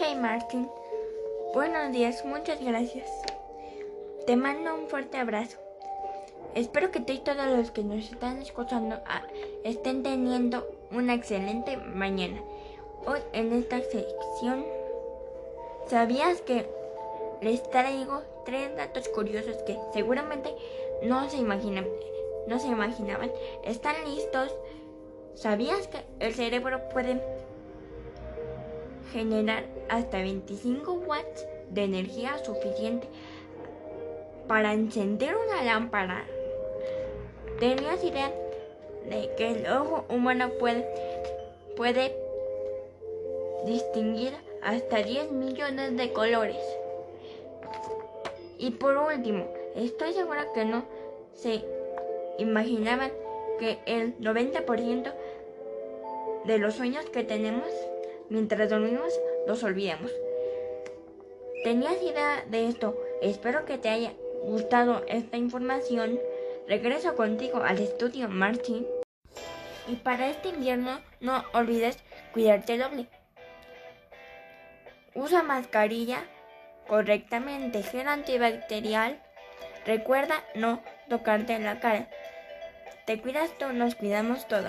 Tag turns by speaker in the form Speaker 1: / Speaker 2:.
Speaker 1: Martín. Buenos días, muchas gracias. Te mando un fuerte abrazo. Espero que tú y todos los que nos están escuchando ah, estén teniendo una excelente mañana. Hoy en esta sección, ¿sabías que les traigo tres datos curiosos que seguramente no se imaginan, no se imaginaban? ¿Están listos? ¿Sabías que el cerebro puede generar hasta 25 watts de energía suficiente para encender una lámpara? ¿Tenías idea de que el ojo humano puede, puede distinguir hasta 10 millones de colores? Y por último, estoy segura que no se imaginaban que el 90% de los sueños que tenemos mientras dormimos los olvidamos. ¿Tenías idea de esto? Espero que te haya gustado esta información. Regreso contigo al estudio Martin. Y para este invierno no olvides cuidarte doble. Usa mascarilla correctamente, gel antibacterial. Recuerda no tocarte la cara. Te cuidas tú, nos cuidamos todos.